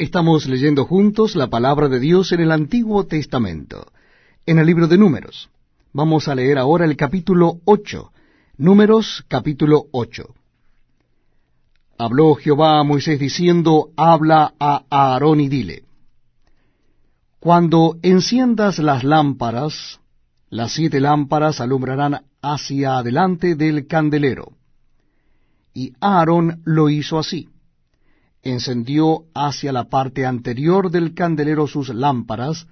Estamos leyendo juntos la palabra de Dios en el Antiguo Testamento, en el libro de Números. Vamos a leer ahora el capítulo 8, Números capítulo 8. Habló Jehová a Moisés diciendo, Habla a Aarón y dile, Cuando enciendas las lámparas, las siete lámparas alumbrarán hacia adelante del candelero. Y Aarón lo hizo así encendió hacia la parte anterior del candelero sus lámparas,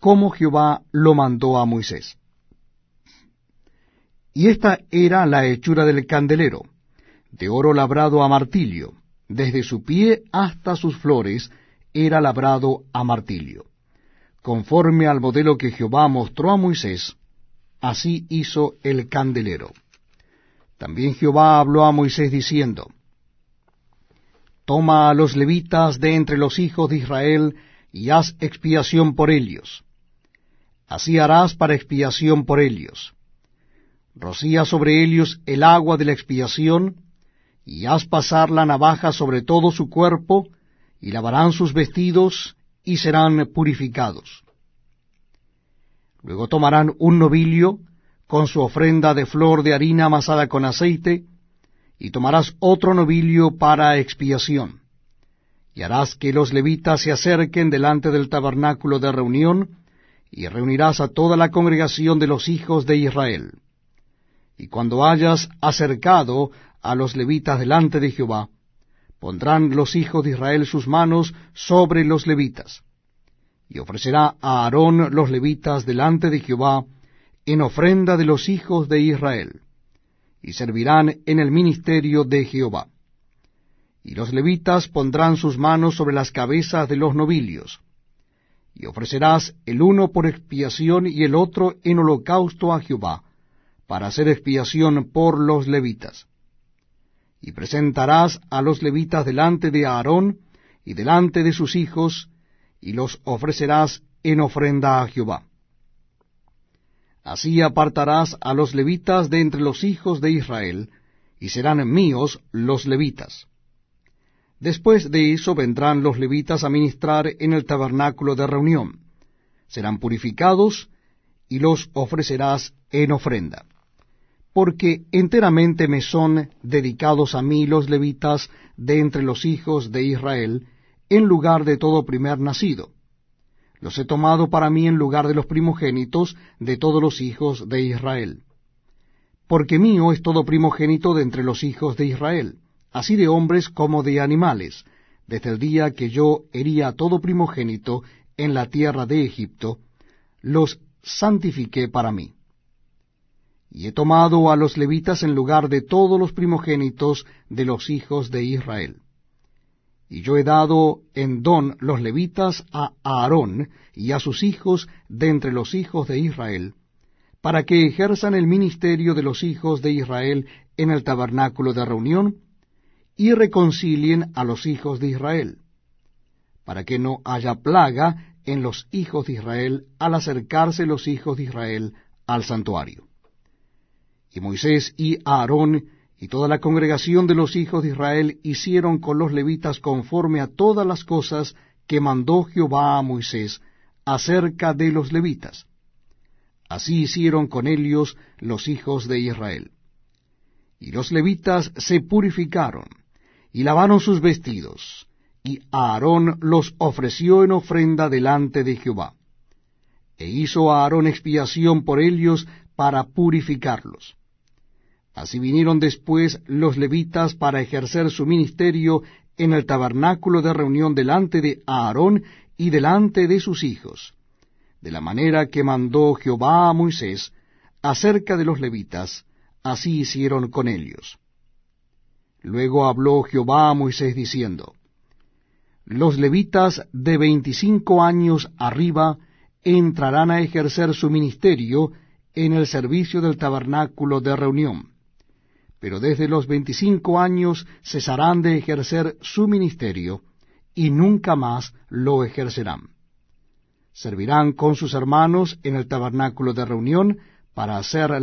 como Jehová lo mandó a Moisés. Y esta era la hechura del candelero, de oro labrado a martillo, desde su pie hasta sus flores era labrado a martillo. Conforme al modelo que Jehová mostró a Moisés, así hizo el candelero. También Jehová habló a Moisés diciendo, Toma a los levitas de entre los hijos de Israel, y haz expiación por ellos. Así harás para expiación por ellos. Rocía sobre ellos el agua de la expiación, y haz pasar la navaja sobre todo su cuerpo, y lavarán sus vestidos, y serán purificados. Luego tomarán un novillo, con su ofrenda de flor de harina amasada con aceite, y tomarás otro novillo para expiación, y harás que los levitas se acerquen delante del tabernáculo de reunión, y reunirás a toda la congregación de los hijos de Israel. Y cuando hayas acercado a los levitas delante de Jehová, pondrán los hijos de Israel sus manos sobre los levitas, y ofrecerá a Aarón los levitas delante de Jehová en ofrenda de los hijos de Israel y servirán en el ministerio de Jehová. Y los levitas pondrán sus manos sobre las cabezas de los novillos, y ofrecerás el uno por expiación y el otro en holocausto a Jehová, para hacer expiación por los levitas. Y presentarás a los levitas delante de Aarón y delante de sus hijos, y los ofrecerás en ofrenda a Jehová. Así apartarás a los levitas de entre los hijos de Israel, y serán míos los levitas. Después de eso vendrán los levitas a ministrar en el tabernáculo de reunión. Serán purificados, y los ofrecerás en ofrenda. Porque enteramente me son dedicados a mí los levitas de entre los hijos de Israel, en lugar de todo primer nacido los he tomado para mí en lugar de los primogénitos de todos los hijos de Israel. Porque mío es todo primogénito de entre los hijos de Israel, así de hombres como de animales, desde el día que yo hería todo primogénito en la tierra de Egipto, los santifiqué para mí. Y he tomado a los levitas en lugar de todos los primogénitos de los hijos de Israel y yo he dado en don los levitas a Aarón y a sus hijos de entre los hijos de Israel, para que ejerzan el ministerio de los hijos de Israel en el tabernáculo de reunión, y reconcilien a los hijos de Israel, para que no haya plaga en los hijos de Israel al acercarse los hijos de Israel al santuario. Y Moisés y Aarón y toda la congregación de los hijos de Israel hicieron con los levitas conforme a todas las cosas que mandó Jehová a Moisés acerca de los levitas. Así hicieron con ellos los hijos de Israel. Y los levitas se purificaron, y lavaron sus vestidos, y Aarón los ofreció en ofrenda delante de Jehová. E hizo Aarón expiación por ellos para purificarlos. Así vinieron después los levitas para ejercer su ministerio en el tabernáculo de reunión delante de Aarón y delante de sus hijos, de la manera que mandó Jehová a Moisés acerca de los levitas, así hicieron con ellos. Luego habló Jehová a Moisés diciendo, Los levitas de veinticinco años arriba entrarán a ejercer su ministerio en el servicio del tabernáculo de reunión pero desde los veinticinco años cesarán de ejercer su ministerio y nunca más lo ejercerán. Servirán con sus hermanos en el tabernáculo de reunión para hacer